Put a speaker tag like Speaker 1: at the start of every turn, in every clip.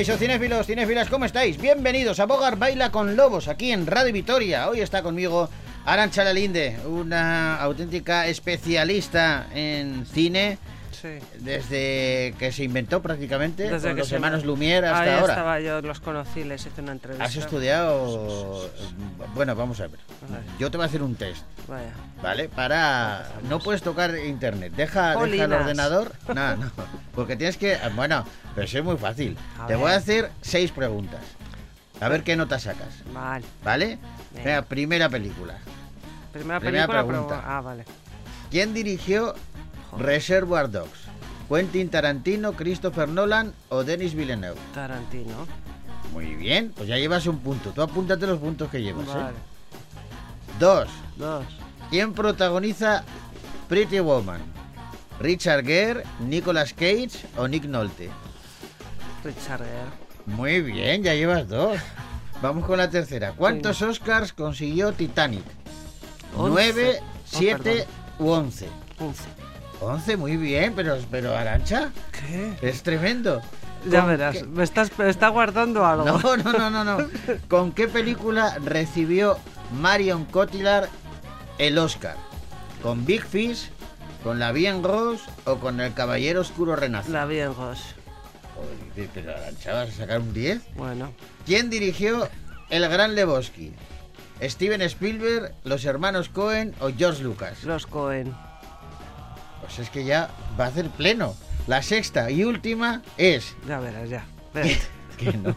Speaker 1: Caixo cinéfilos, cinéfilas, ¿cómo estáis? Bienvenidos a Bogar Baila con Lobos, aquí en Radio Vitoria. Hoy está conmigo Arancha Lalinde, una auténtica especialista en cine.
Speaker 2: Sí.
Speaker 1: Desde que se inventó prácticamente,
Speaker 2: Desde
Speaker 1: con
Speaker 2: que
Speaker 1: los
Speaker 2: se
Speaker 1: hermanos
Speaker 2: me-
Speaker 1: Lumière hasta
Speaker 2: Ahí
Speaker 1: ahora.
Speaker 2: estaba yo, los conocí, les hice una entrevista.
Speaker 1: ¿Has estudiado? Bueno, vamos a ver. Yo te voy a hacer un test,
Speaker 2: Vaya.
Speaker 1: ¿vale? Para... No puedes tocar internet. Deja, deja el ordenador. No, no. Porque tienes que... Bueno, pero es muy fácil.
Speaker 2: A
Speaker 1: Te
Speaker 2: ver.
Speaker 1: voy a hacer seis preguntas. A ver qué nota sacas.
Speaker 2: Vale.
Speaker 1: ¿Vale?
Speaker 2: Venga.
Speaker 1: Primera película.
Speaker 2: Primera
Speaker 1: Primera
Speaker 2: película,
Speaker 1: pregunta.
Speaker 2: pero- Ah, vale.
Speaker 1: ¿Quién dirigió. Reservoir Dogs? ¿Quentin Tarantino, Christopher Nolan o Denis Villeneuve?
Speaker 2: Tarantino.
Speaker 1: Muy bien, pues ya llevas un punto. Tú apúntate los puntos que llevas, ¿eh?
Speaker 2: Vale.
Speaker 1: Dos.
Speaker 2: Dos.
Speaker 1: ¿Quién protagoniza Pretty Woman? ¿Richard Gere, Nicolas Cage o Nick Nolte?
Speaker 2: Richard Gere.
Speaker 1: Muy bien, ya llevas dos. Vamos con la tercera. ¿Cuántos Oscars consiguió Titanic? ¿Nueve,
Speaker 2: Oh,
Speaker 1: siete u once?
Speaker 2: Once.
Speaker 1: Once, muy bien, pero, pero Arancha,
Speaker 2: ¿Qué?
Speaker 1: es tremendo.
Speaker 2: Ya
Speaker 1: ¿Con
Speaker 2: verás.
Speaker 1: qué-
Speaker 2: Me estás, me está guardando algo.
Speaker 1: No, no, no, no, no. ¿Con qué película recibió Marion Cotillard el Oscar? ¿Con Big Fish, con La Bien Rose o con El Caballero Oscuro Renace?
Speaker 2: La vi en Ghost.
Speaker 1: Joder, pero Arantxa, ¿vas a sacar un 10?
Speaker 2: Bueno.
Speaker 1: ¿Quién dirigió El Gran Lebowski? ¿Steven Spielberg, los hermanos Cohen o George Lucas?
Speaker 2: Los Cohen.
Speaker 1: Pues es que ya va a hacer pleno. La sexta y última es
Speaker 2: Ya verás, ya.
Speaker 1: Que no.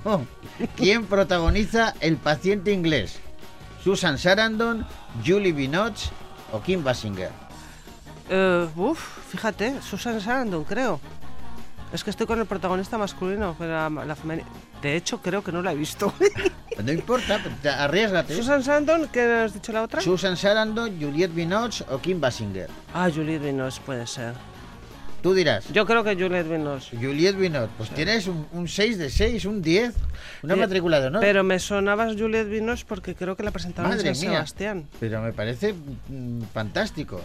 Speaker 1: ¿Quién protagoniza El paciente inglés? ¿Susan Sarandon, Julie Binoche o Kim Basinger?
Speaker 2: Eh, uf, fíjate, Susan Sarandon, creo. Es que estoy con el protagonista masculino, pero la, la femeni- De hecho, creo que no la he visto.
Speaker 1: No importa, te- arriesgate.
Speaker 2: Susan Sarandon, ¿qué has dicho la otra?
Speaker 1: Susan Sarandon, Juliette Binoche o Kim Basinger.
Speaker 2: ah, Juliette Binoche puede ser.
Speaker 1: Tú dirás.
Speaker 2: Yo creo que Juliette Binoche.
Speaker 1: Juliette Binoche, pues tienes un, un 6 de 6, un 10, una
Speaker 2: Eh,
Speaker 1: matrícula de honor.
Speaker 2: Pero me sonaba Juliette Binoche porque creo que la presentaban
Speaker 1: Madre
Speaker 2: en San
Speaker 1: mía.
Speaker 2: Sebastián.
Speaker 1: Pero me parece mm, fantástico.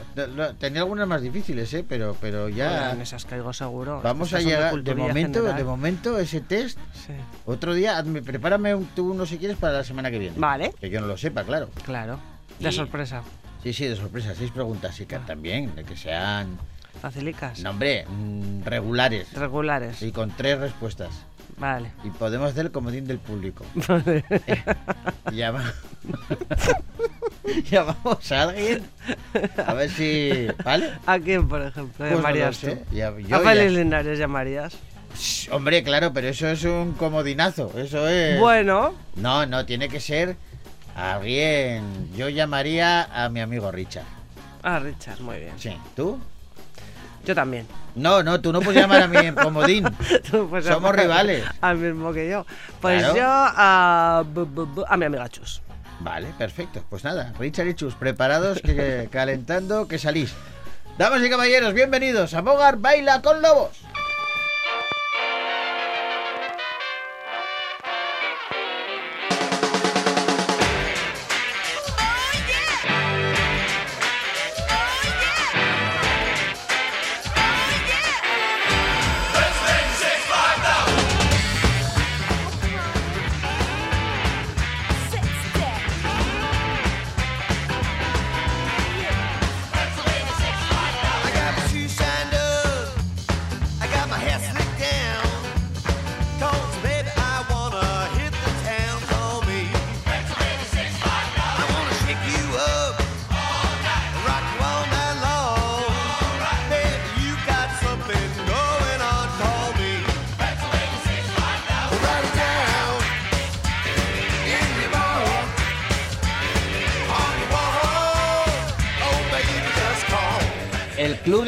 Speaker 1: Tenía algunas más difíciles, ¿eh? Pero, pero ya...
Speaker 2: Joder, en esas caigo seguro.
Speaker 1: Vamos a
Speaker 2: Estas
Speaker 1: llegar... De
Speaker 2: culturilla
Speaker 1: momento,
Speaker 2: general.
Speaker 1: de momento, ese test...
Speaker 2: Sí.
Speaker 1: Otro día, hazme- prepárame un, tú uno si quieres para la semana que viene.
Speaker 2: Vale,
Speaker 1: Que yo no lo sepa, claro.
Speaker 2: claro. De
Speaker 1: Y-
Speaker 2: sorpresa.
Speaker 1: Sí, sí, de sorpresa. Seis preguntas y que también, de que sean...
Speaker 2: Facilicas.
Speaker 1: No, hombre, mm, regulares.
Speaker 2: Regulares.
Speaker 1: Y con tres respuestas.
Speaker 2: Vale.
Speaker 1: Y podemos hacer el comodín del público. Llama... Llamamos a alguien. A ver si... ¿Vale?
Speaker 2: ¿A quién, por ejemplo?
Speaker 1: Pues no
Speaker 2: llamarías
Speaker 1: sé.
Speaker 2: tú?
Speaker 1: Ya- yo
Speaker 2: a
Speaker 1: ya-
Speaker 2: Félix Linares llamarías.
Speaker 1: Shh, Hombre, claro, pero eso es un comodinazo. Eso es.
Speaker 2: Bueno,
Speaker 1: No, no, tiene que ser alguien. Yo llamaría a mi amigo Richard.
Speaker 2: a Richard, muy bien.
Speaker 1: Sí, ¿tú?
Speaker 2: Yo también.
Speaker 1: No, no, tú no puedes llamar a mí en comodín. Somos rivales.
Speaker 2: Al mismo que yo. Pues
Speaker 1: Claro.
Speaker 2: yo a, a mi amiga Chus.
Speaker 1: Vale, perfecto. Pues nada, Richard y Chus, preparados, que, calentando, que salís. Damas y caballeros, bienvenidos a Bogar Baila con Lobos.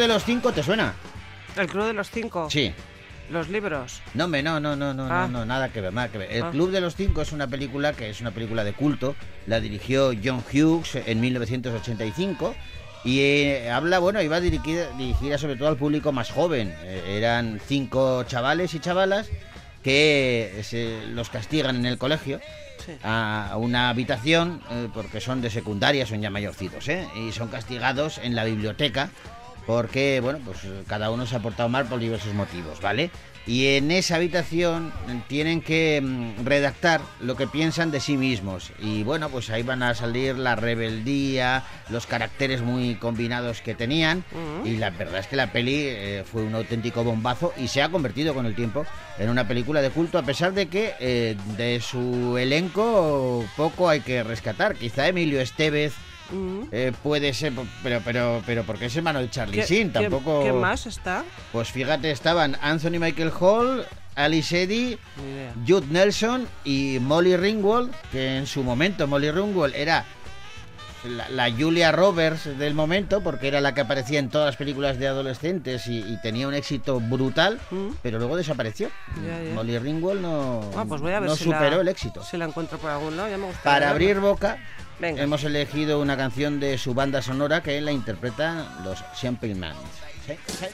Speaker 1: De los Cinco te suena?
Speaker 2: El Club de los Cinco.
Speaker 1: Sí.
Speaker 2: Los libros.
Speaker 1: No, me, no, no, no, no,
Speaker 2: Ah.
Speaker 1: no, nada que ver, nada que ver. El
Speaker 2: Ah.
Speaker 1: Club de los Cinco es una película que es una película de culto. La dirigió John Hughes en 1985 y eh, habla, bueno, iba dirigida, dirigida sobre todo al público más joven. Eh, eran cinco chavales y chavalas que se los castigan en el colegio
Speaker 2: Sí.
Speaker 1: a una habitación eh, porque son de secundaria, son ya mayorcitos, ¿eh? y son castigados en la biblioteca porque, bueno, pues cada uno se ha portado mal por diversos motivos, ¿vale? Y en esa habitación tienen que mm, redactar lo que piensan de sí mismos. Y bueno, pues ahí van a salir la rebeldía, los caracteres muy combinados que tenían. Y la verdad es que la peli eh, fue un auténtico bombazo y se ha convertido con el tiempo en una película de culto, a pesar de que eh, de su elenco poco hay que rescatar. Quizá Emilio Estevez.
Speaker 2: Mm.
Speaker 1: eh, puede ser, pero pero pero porque es hermano de Charlie
Speaker 2: ¿Qué,
Speaker 1: Sheen, tampoco.
Speaker 2: qué más está?
Speaker 1: Pues fíjate, estaban Anthony Michael Hall, Alice Eddy. Jude Nelson y Molly Ringwald, que en su momento Molly Ringwald era la, la Julia Roberts del momento, porque era la que aparecía en todas las películas de adolescentes y, y tenía un éxito brutal,
Speaker 2: Mm.
Speaker 1: pero luego desapareció.
Speaker 2: Ya, ya.
Speaker 1: Molly Ringwald no,
Speaker 2: Ah, pues voy a ver
Speaker 1: no
Speaker 2: si
Speaker 1: superó
Speaker 2: la,
Speaker 1: el éxito.
Speaker 2: Si la encuentro por algún lado, ya me gusta.
Speaker 1: Para abrir boca, Hemos elegido una canción de su banda sonora que la interpretan los Simple Minds. ¿Sí? ¿Sí?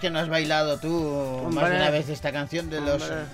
Speaker 1: Que no has bailado tú más de una vez esta canción de los
Speaker 2: Hombre.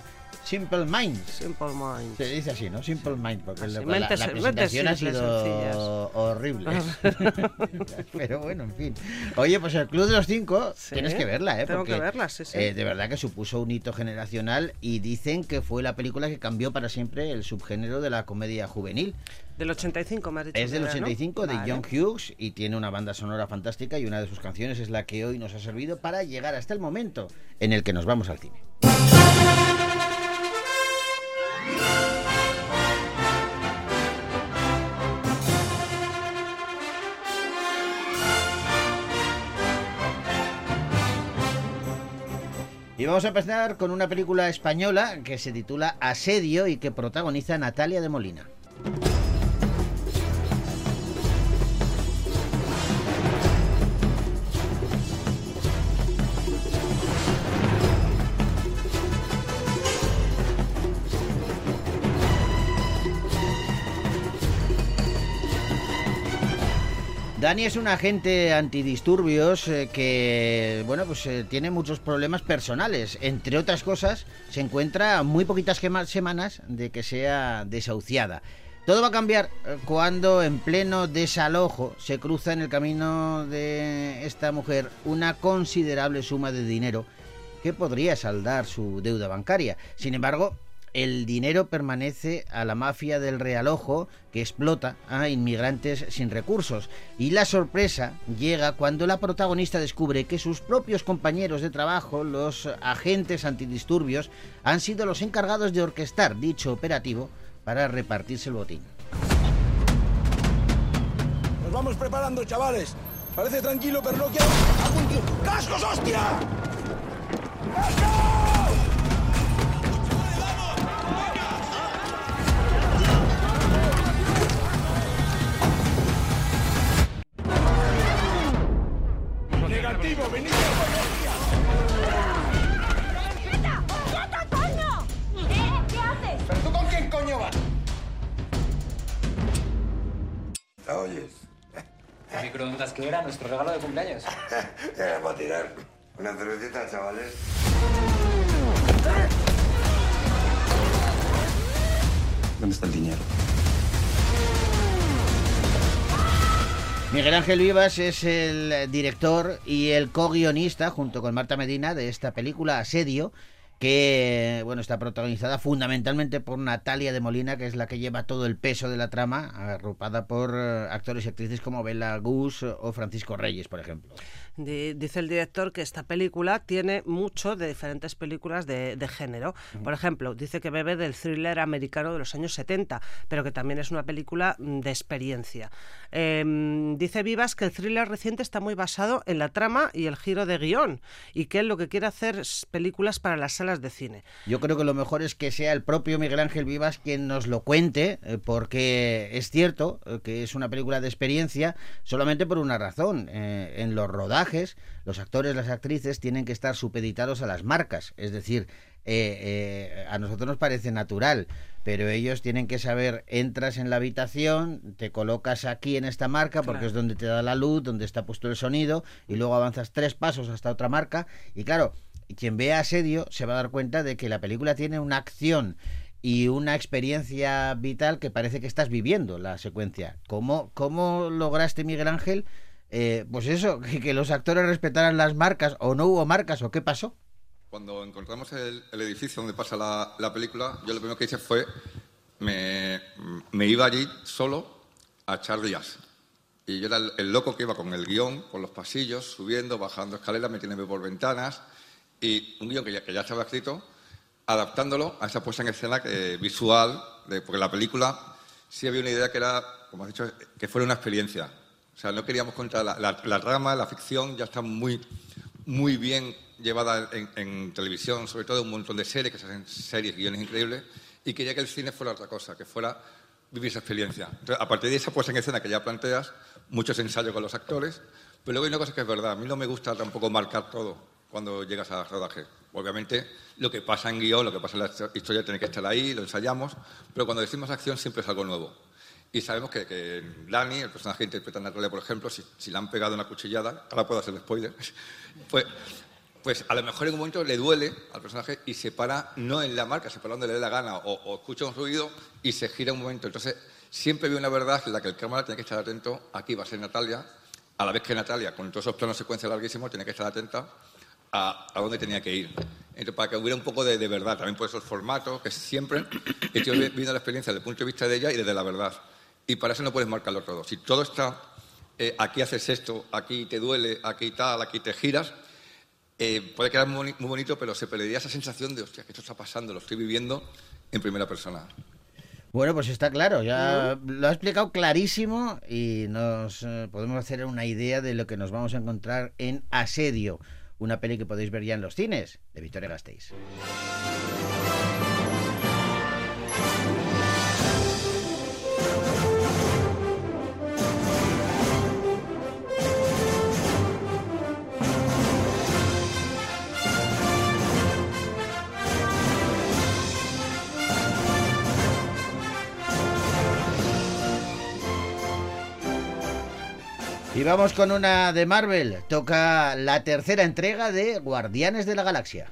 Speaker 1: Simple Minds.
Speaker 2: Simple Minds.
Speaker 1: Se dice así, ¿no? Simple Mind, porque
Speaker 2: Así,
Speaker 1: la, la- la presentación ha sido
Speaker 2: sencillas.
Speaker 1: horrible. Pero bueno, en fin. Oye, pues el Club de los Cinco,
Speaker 2: Sí,
Speaker 1: tienes que verla, ¿eh?
Speaker 2: tengo
Speaker 1: Porque,
Speaker 2: que verla, sí, sí.
Speaker 1: eh, de verdad que supuso un hito generacional y dicen que fue la película que cambió para siempre el subgénero de la comedia juvenil.
Speaker 2: Del 85, me has dicho.
Speaker 1: Es del
Speaker 2: que era, ¿no?
Speaker 1: 85 de
Speaker 2: Vale.
Speaker 1: John Hughes y tiene una banda sonora fantástica y una de sus canciones es la que hoy nos ha servido para llegar hasta el momento en el que nos vamos al cine. Vamos a empezar con una película española que se titula Asedio y que protagoniza Natalia de Molina. Es un agente antidisturbios eh, que, bueno, pues eh, tiene muchos problemas personales. Entre otras cosas, se encuentra muy poquitas semanas de que sea desahuciada. Todo va a cambiar eh, cuando en pleno desalojo se cruza en el camino de esta mujer una considerable suma de dinero que podría saldar su deuda bancaria. Sin embargo, el dinero permanece a la mafia del realojo que explota a inmigrantes sin recursos. Y la sorpresa llega cuando la protagonista descubre que sus propios compañeros de trabajo, los agentes antidisturbios, han sido los encargados de orquestar dicho operativo para repartirse el botín.
Speaker 3: Nos vamos preparando, chavales. Parece tranquilo, pero no quiero... ¡Cascos, hostia! ¡Cascos! Objetivo! ¡Venid a
Speaker 4: ¡Quieta! ¡Quieta, coño! ¿Eh? ¿Qué haces?
Speaker 3: ¿Pero tú con quién coño vas? ¿La oyes?
Speaker 5: ¿El microondas que era nuestro regalo de cumpleaños?
Speaker 3: Ya para tirar. Una cervecita, chavales.
Speaker 6: ¿Dónde está el dinero?
Speaker 1: Miguel Ángel Vivas es el director y el co-guionista, junto con Marta Medina, de esta película Asedio, que bueno está protagonizada fundamentalmente por Natalia de Molina, que es la que lleva todo el peso de la trama, agrupada por eh, actores y actrices como Bela Gus o Francisco Reyes, por ejemplo.
Speaker 2: Di- Dice el director que esta película tiene mucho de diferentes películas de, de género. Por ejemplo, dice que bebe del thriller americano de los años 70, pero que también es una película mm, de experiencia. Em, dice Vivas que el thriller reciente está muy basado en la trama y el giro de guion, y que él lo que quiere hacer es películas para las salas de cine.
Speaker 1: Yo creo que lo mejor es que sea el propio Miguel Ángel Vivas quien nos lo cuente, eh, porque es cierto eh, que es una película de experiencia solamente por una razón. Eh, en los rodajes, los actores, las actrices tienen que estar supeditados a las marcas, es decir, eh, eh, a nosotros nos parece natural, pero ellos tienen que saber, entras en la habitación, te colocas aquí en esta marca porque
Speaker 2: Claro.
Speaker 1: es donde te da la luz, donde está puesto el sonido, y luego avanzas tres pasos hasta otra marca, y claro, quien vea Asedio se va a dar cuenta de que la película tiene una acción y una experiencia vital que parece que estás viviendo la secuencia. ¿Cómo, cómo lograste, Miguel Ángel? Eh, pues eso, que, que los actores respetaran las marcas o no hubo marcas o qué pasó.
Speaker 7: Cuando encontramos el, el edificio donde pasa la, la película, yo lo primero que hice fue, me, me iba allí solo a echar días. Y yo era el, el loco que iba con el guion, por los pasillos, subiendo, bajando escaleras, metiéndome por ventanas, y un guion que ya, que ya estaba escrito, adaptándolo a esa puesta en escena que, visual, de, porque la película sí había una idea que era, como has dicho, que fuera una experiencia. O sea, no queríamos contar la, la, la trama, la ficción ya está muy, muy bien llevada en, televisión, sobre todo un montón de series, que se hacen series, guiones increíbles, y quería que el cine fuera otra cosa, que fuera vivir esa experiencia. Entonces, a partir de esa puesta en escena que ya planteas, muchos ensayos con los actores, pero luego hay una cosa que es verdad, a mí no me gusta tampoco marcar todo cuando llegas a rodaje. Obviamente, lo que pasa en guion, lo que pasa en la historia tiene que estar ahí, lo ensayamos, pero cuando decimos acción siempre es algo nuevo. Y sabemos que, que Dani, el personaje que interpreta a Natalia, por ejemplo, si, si le han pegado una cuchillada, ahora puedo hacer spoiler, pues, pues a lo mejor en un momento le duele al personaje y se para, no en la marca, se para donde le dé la gana, o, o escucha un ruido y se gira un momento. Entonces, siempre veo una verdad en la que el cámara tiene que estar atento, aquí va a ser Natalia, a la vez que Natalia, con todos esos planos secuencia larguísimos, tiene que estar atenta a, a dónde tenía que ir. Entonces, para que hubiera un poco de, de verdad, también por eso el formato, que siempre estoy vi- viendo la experiencia desde el punto de vista de ella y desde la verdad. Y para eso no puedes marcarlo todo. Si todo está, eh, aquí haces esto, aquí te duele, aquí tal, aquí te giras, eh, puede quedar muy, boni- muy bonito, pero se perdería esa sensación de, hostia, que esto está pasando, lo estoy viviendo en primera persona.
Speaker 1: Bueno, pues está claro, ya lo ha explicado clarísimo y nos eh, podemos hacer una idea de lo que nos vamos a encontrar en Asedio, una peli que podéis ver ya en los cines de Victoria Gasteiz. Y vamos con una de Marvel. Toca la tercera entrega de Guardianes de la Galaxia.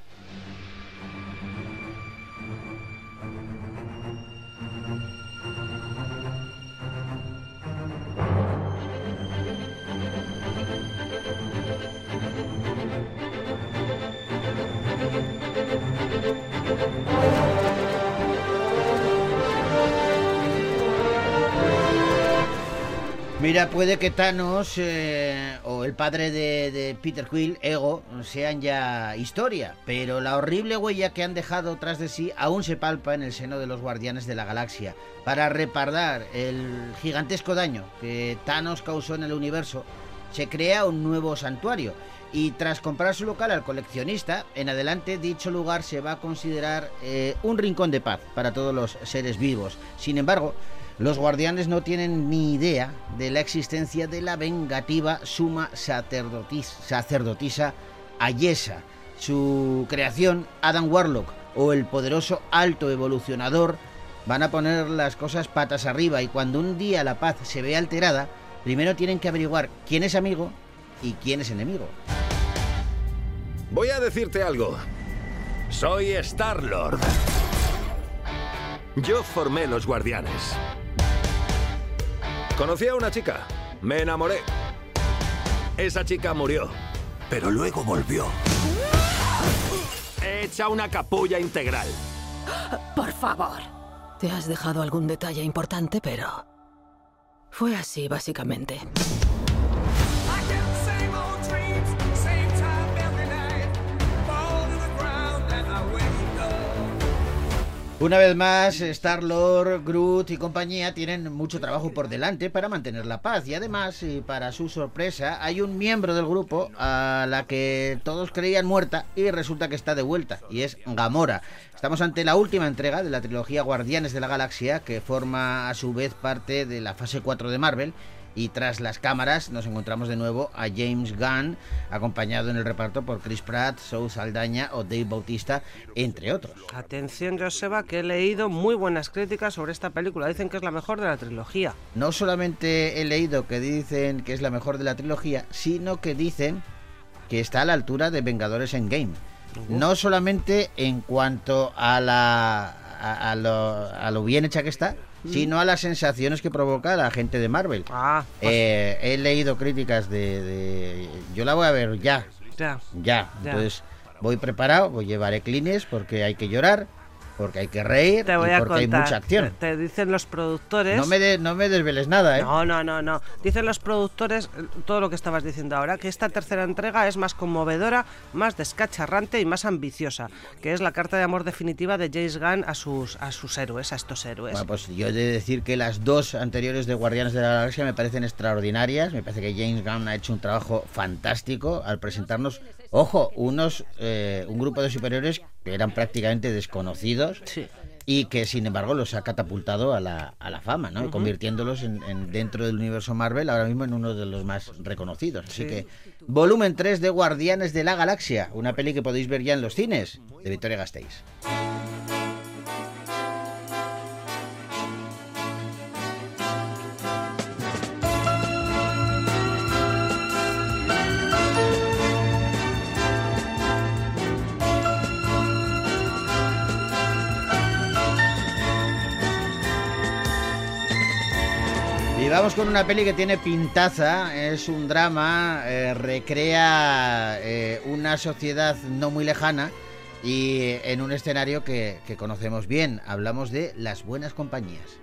Speaker 1: Mira, puede que Thanos eh, o el padre de, de Peter Quill, Ego, sean ya historia, pero la horrible huella que han dejado tras de sí aún se palpa en el seno de los Guardianes de la Galaxia. Para reparar el gigantesco daño que Thanos causó en el universo, se crea un nuevo santuario y tras comprar su local al coleccionista, en adelante dicho lugar se va a considerar eh, un rincón de paz para todos los seres vivos. Sin embargo, Los guardianes no tienen ni idea de la existencia de la vengativa suma sacerdotis- sacerdotisa Ayesa. Su creación, Adam Warlock, o el poderoso alto evolucionador, van a poner las cosas patas arriba y cuando un día la paz se ve alterada, primero tienen que averiguar quién es amigo y quién es enemigo.
Speaker 8: Voy a decirte algo. Soy Star-Lord. Yo formé los guardianes. Conocí a una chica. Me enamoré. Esa chica murió. Pero luego volvió. Hecha una capulla integral.
Speaker 9: Por favor. Te has dejado algún detalle importante, pero... Fue así, básicamente.
Speaker 1: Una vez más, Star-Lord, Groot y compañía tienen mucho trabajo por delante para mantener la paz y además, y para su sorpresa, hay un miembro del grupo a la que todos creían muerta y resulta que está de vuelta y es Gamora. Estamos ante la última entrega de la trilogía Guardianes de la Galaxia que forma a su vez parte de la fase 4 de Marvel y tras las cámaras nos encontramos de nuevo a James Gunn, acompañado en el reparto por Chris Pratt, Zoe Saldaña o Dave Bautista, entre otros.
Speaker 2: Atención, Joseba, que he leído muy buenas críticas sobre esta película. Dicen que es la mejor de la trilogía.
Speaker 1: No solamente he leído que dicen que es la mejor de la trilogía, sino que dicen que está a la altura de Vengadores en Game. No solamente en cuanto a la a, a lo, a lo bien hecha que está, sino a las sensaciones que provoca la gente de Marvel.
Speaker 2: Ah, pues
Speaker 1: Eh, he leído críticas de, de- Yo la voy a ver ya,
Speaker 2: ya.
Speaker 1: ya.
Speaker 2: Ya.
Speaker 1: Entonces voy preparado, voy llevaré clines porque hay que llorar, porque hay que reír
Speaker 2: Te voy
Speaker 1: y
Speaker 2: a
Speaker 1: porque hay
Speaker 2: contar.
Speaker 1: mucha acción.
Speaker 2: Te, dicen los productores.
Speaker 1: No me, de- no me desveles nada, ¿eh?
Speaker 2: No, no, no, no. Dicen los productores, todo lo que estabas diciendo ahora, que esta tercera entrega es más conmovedora, más descacharrante y más ambiciosa, que es la carta de amor definitiva de James Gunn a sus, a sus héroes, a estos héroes.
Speaker 1: Bueno, pues yo he de decir que las dos anteriores de Guardianes de la Galaxia me parecen extraordinarias. Me parece que James Gunn ha hecho un trabajo fantástico al presentarnos, ojo, unos eh, un grupo de superiores que eran prácticamente desconocidos
Speaker 2: Sí.
Speaker 1: y que sin embargo los ha catapultado a la, a la fama, ¿no? Convirtiéndolos en, en- dentro del universo Marvel ahora mismo en uno de los más reconocidos. Así
Speaker 2: Sí.
Speaker 1: que volumen 3 de Guardianes de la Galaxia, una peli que podéis ver ya en los cines de Victoria Gasteiz. Vamos con una peli que tiene pintaza, es un drama, eh, recrea eh, una sociedad no muy lejana y en un escenario que, que conocemos bien. Hablamos de las buenas compañías.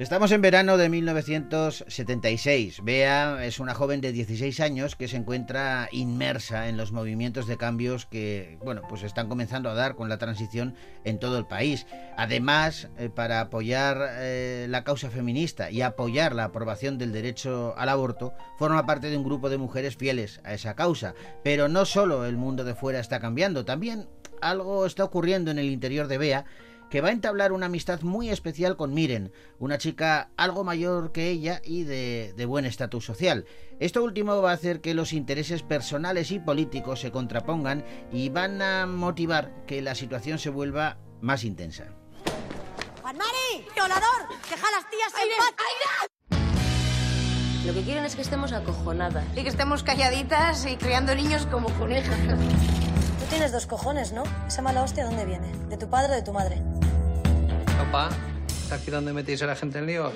Speaker 1: Estamos en verano de 1976. Bea es una joven de 16 años que se encuentra inmersa en los movimientos de cambios que, bueno, pues están comenzando a dar con la transición en todo el país. Además, eh, para apoyar eh, la causa feminista y apoyar la aprobación del derecho al aborto, forma parte de un grupo de mujeres fieles a esa causa. Pero no solo el mundo de fuera está cambiando, también algo está ocurriendo en el interior de Bea que va a entablar una amistad muy especial con Miren, una chica algo mayor que ella y de, de buen estatus social. Esto último va a hacer que los intereses personales y políticos se contrapongan y van a motivar que la situación se vuelva más intensa.
Speaker 4: ¡Juan Mari! ¡Violador! ¡Deja a las tías en paz!
Speaker 10: Lo que quieren es que estemos acojonadas.
Speaker 11: Y que estemos calladitas y criando niños como conejas.
Speaker 12: Tú tienes dos cojones, ¿no? ¿Esa mala hostia dónde viene? ¿De tu padre o de tu madre?
Speaker 5: Papá, ¿está aquí donde metéis a la gente en lío?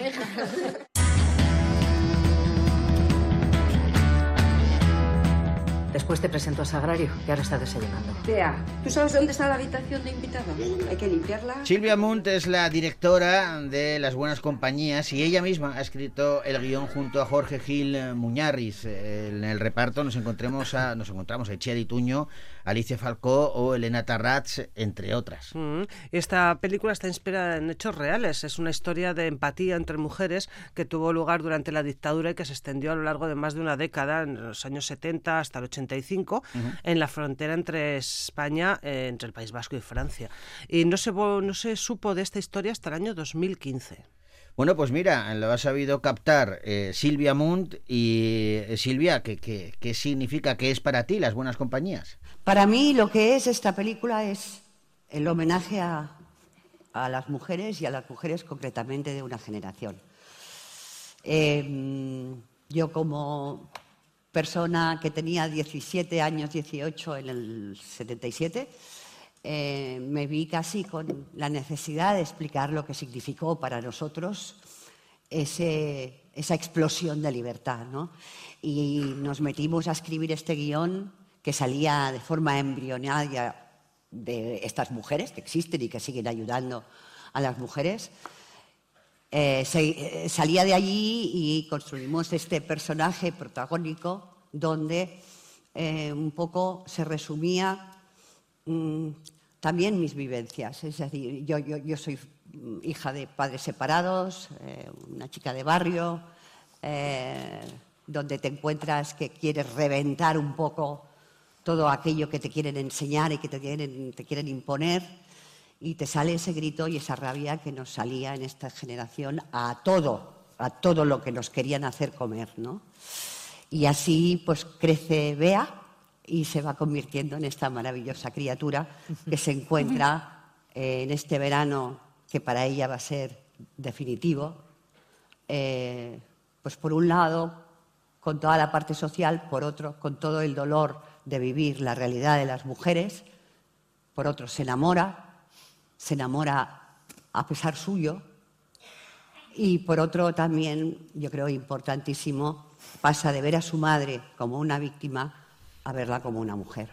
Speaker 13: Después te presento a Sagrario, que ahora está desayunando.
Speaker 11: Vea, ¿tú sabes dónde está la habitación de invitado? Hay que limpiarla.
Speaker 1: Silvia Munt es la directora de Las Buenas Compañías y ella misma ha escrito el guion junto a Jorge Gil Muñarriz. En el reparto nos encontremos a, nos encontramos a Itziar Ituño, Alicia Falcó o Elena Tarrats, entre otras.
Speaker 2: Mm. Esta película está inspirada en hechos reales. Es una historia de empatía entre mujeres que tuvo lugar durante la dictadura y que se extendió a lo largo de más de una década, en los años 70 hasta el 85, en la frontera entre España, eh, entre el País Vasco y Francia. Y no se, no se supo de esta historia hasta el año 2015.
Speaker 1: Bueno, pues mira, lo ha sabido captar eh, Silvia Munt y eh, Silvia, ¿qué, qué, qué significa, qué es para ti las buenas compañías?
Speaker 14: Para mí lo que es esta película es el homenaje a, a las mujeres y a las mujeres concretamente de una generación. Eh, yo como persona que tenía 17 años, 18 en el 77, eh, me vi casi con la necesidad de explicar lo que significó para nosotros ese- esa explosión de libertad. ¿no? Y nos metimos a escribir este guion que salía de forma embrionaria de estas mujeres que existen y que siguen ayudando a las mujeres. Eh, se- eh, salía de allí y construimos este personaje protagónico donde eh, un poco se resumía mm, también mis vivencias. Es decir, yo, soy hija de padres separados, eh, una chica de barrio, eh, donde te encuentras que quieres reventar un poco todo aquello que te quieren enseñar y que te quieren, te quieren imponer, y te sale ese grito y esa rabia que nos salía en esta generación a todo, a todo lo que nos querían hacer comer, ¿no? Y así pues crece Bea y se va convirtiendo en esta maravillosa criatura que se encuentra eh, en este verano que para ella va a ser definitivo. eh, pues por un lado, con toda la parte social, por otro, con todo el dolor de vivir la realidad de las mujeres, por otro, se enamora, se enamora a pesar suyo, y por otro también, yo creo importantísimo, pasa de ver a su madre como una víctima a verla como una mujer.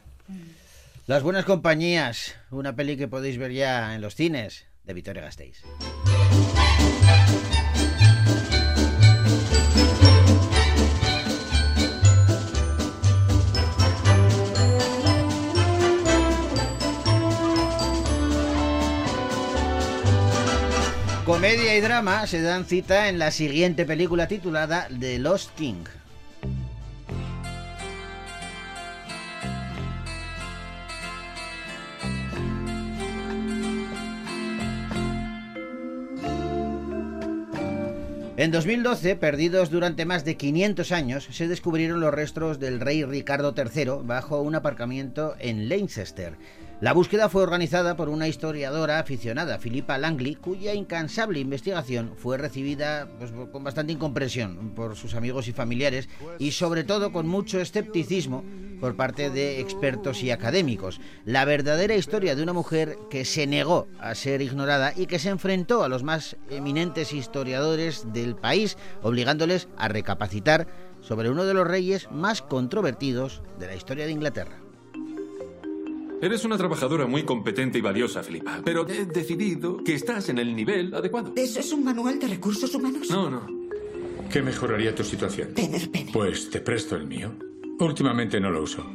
Speaker 1: Las buenas compañías, una peli que podéis ver ya en los cines de Victoria Gasteiz. Comedia y drama se dan cita en la siguiente película titulada The Lost King. En 2012, perdidos durante más de 500 años, se descubrieron los restos del rey Ricardo III bajo un aparcamiento en Leicester. La búsqueda fue organizada por una historiadora aficionada, Philippa Langley, cuya incansable investigación fue recibida pues, con bastante incomprensión por sus amigos y familiares y sobre todo con mucho escepticismo por parte de expertos y académicos. La verdadera historia de una mujer que se negó a ser ignorada y que se enfrentó a los más eminentes historiadores del país, obligándoles a recapacitar sobre uno de los reyes más controvertidos de la historia de Inglaterra.
Speaker 15: Eres una trabajadora muy competente y valiosa, Filipa, pero he decidido que estás en el nivel adecuado.
Speaker 16: ¿Eso es un manual de recursos humanos?
Speaker 15: No, no.
Speaker 17: ¿Qué mejoraría tu situación?
Speaker 16: Tener pene.
Speaker 17: Pues te presto el mío. Últimamente no lo uso.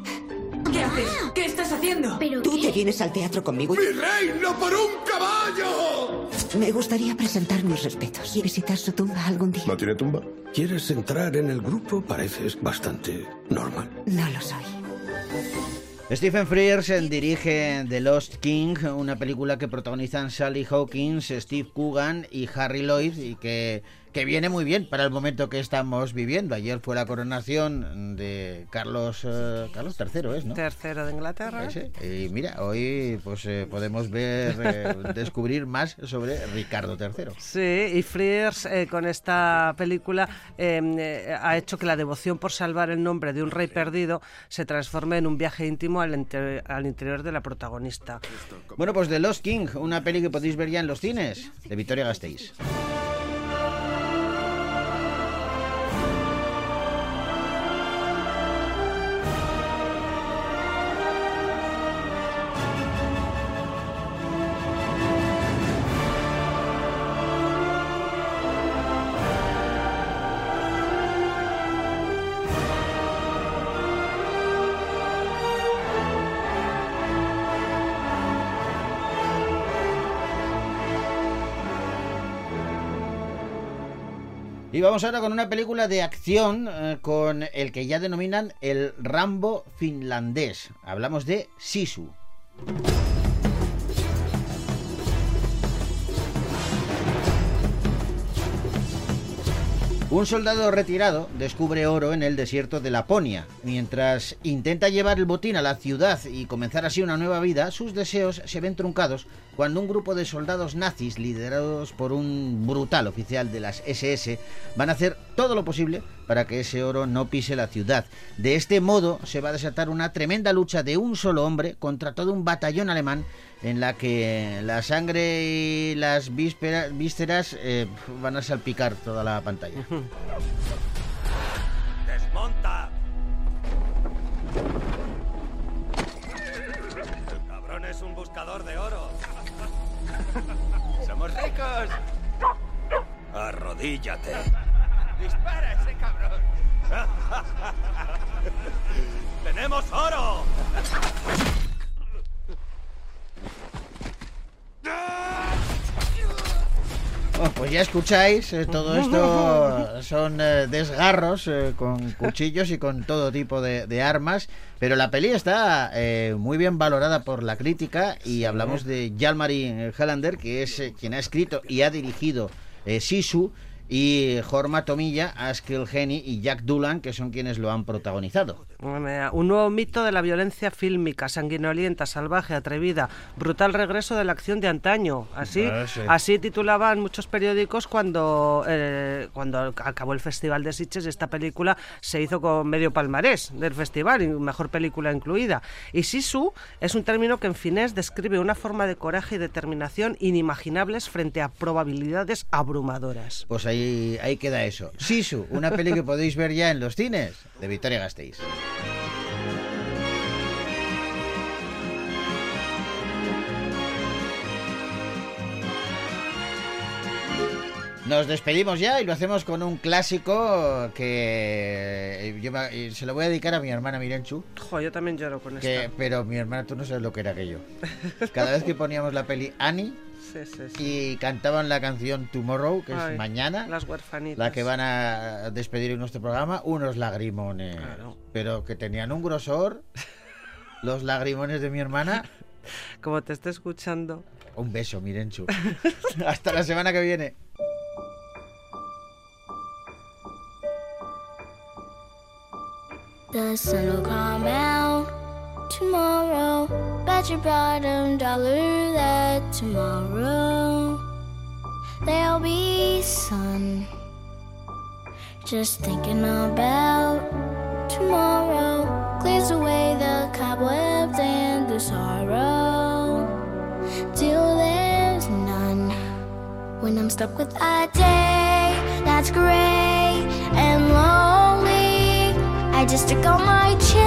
Speaker 16: ¿Qué haces? ¿Qué estás haciendo? Tú te vienes al teatro conmigo.
Speaker 18: ¡Mi reino por un caballo!
Speaker 16: Me gustaría presentar mis respetos y visitar su tumba algún día.
Speaker 19: ¿No tiene tumba? ¿Quieres entrar en el grupo? Pareces bastante normal.
Speaker 16: No lo soy.
Speaker 1: Stephen Frears dirige The Lost King, una película que protagonizan Sally Hawkins, Steve Coogan y Harry Lloyd y que, que viene muy bien para el momento que estamos viviendo. Ayer fue la coronación de Carlos eh, Carlos III, ¿es, no?
Speaker 2: Tercero de Inglaterra.
Speaker 1: Ese. Y mira, hoy pues eh, podemos ver, eh, descubrir más sobre Ricardo III.
Speaker 2: Sí, y Frears con esta película eh, ha hecho que la devoción por salvar el nombre de un rey perdido se transforme en un viaje íntimo al, inter- al interior de la protagonista.
Speaker 1: Bueno, pues The Lost King, una peli que podéis ver ya en los cines de Victoria Gasteiz. Y vamos ahora con una película de acción eh, con el que ya denominan el Rambo finlandés. Hablamos de Sisu. Un soldado retirado descubre oro en el desierto de Laponia. Mientras intenta llevar el botín a la ciudad y comenzar así una nueva vida, sus deseos se ven truncados cuando un grupo de soldados nazis, liderados por un brutal oficial de las SS, van a hacer todo lo posible para que ese oro no pise la ciudad. De este modo se va a desatar una tremenda lucha de un solo hombre contra todo un batallón alemán en la que la sangre y las víspera- vísceras eh, van a salpicar toda la pantalla.
Speaker 18: ¡Desmonta! El cabrón es un buscador de oro. ¡Somos ricos! Arrodíllate. ¡Dispara ese cabrón! ¡Tenemos oro!
Speaker 1: Bueno, pues ya escucháis, eh, todo esto son eh, desgarros eh, con cuchillos y con todo tipo de, de armas, pero la peli está muy bien valorada por la crítica y hablamos de Jalmari Hallander, que es quien ha escrito y ha dirigido Sisu, y Jorma Tomilla, Askell Henny y Jack Dulan, que son quienes lo han protagonizado.
Speaker 2: Bueno, Un nuevo mito de la violencia fílmica, sanguinolienta, salvaje, atrevida, brutal regreso de la acción de antaño. Así,
Speaker 1: Ah, sí.
Speaker 2: así titulaban muchos periódicos cuando, eh, cuando acabó el Festival de Sitges. Esta película se hizo con medio palmarés del festival, y mejor película incluida. Y Sisu es un término que en finés describe una forma de coraje y determinación inimaginables frente a probabilidades abrumadoras.
Speaker 1: Pues ahí, ahí queda eso. Sisu, una peli que podéis ver ya en los cines de Victoria Gasteiz. Nos despedimos ya y lo hacemos con un clásico que yo me- y se lo voy a dedicar a mi hermana Mirenchu.
Speaker 2: Jo, yo también lloro con
Speaker 1: Que,
Speaker 2: esta.
Speaker 1: pero mi hermana, tú no sabes lo que era aquello. Cada vez que poníamos la peli Annie
Speaker 2: Sí, sí, sí.
Speaker 1: y cantaban la canción Tomorrow, que
Speaker 2: Ay,
Speaker 1: es mañana,
Speaker 2: Las huerfanitas.
Speaker 1: la que van a despedir en nuestro programa, unos lagrimones. Pero que tenían un grosor, los lagrimones de mi hermana.
Speaker 2: Como te esté escuchando.
Speaker 1: Un beso, Mirenchu. Hasta la semana que viene.
Speaker 20: The sun will come out tomorrow. Bet your bottom dollar that tomorrow there'll be sun. Just thinking about tomorrow clears away the cobwebs and the sorrow. Till there's none. When I'm stuck with a day that's gray and lonely, I just stick on my chin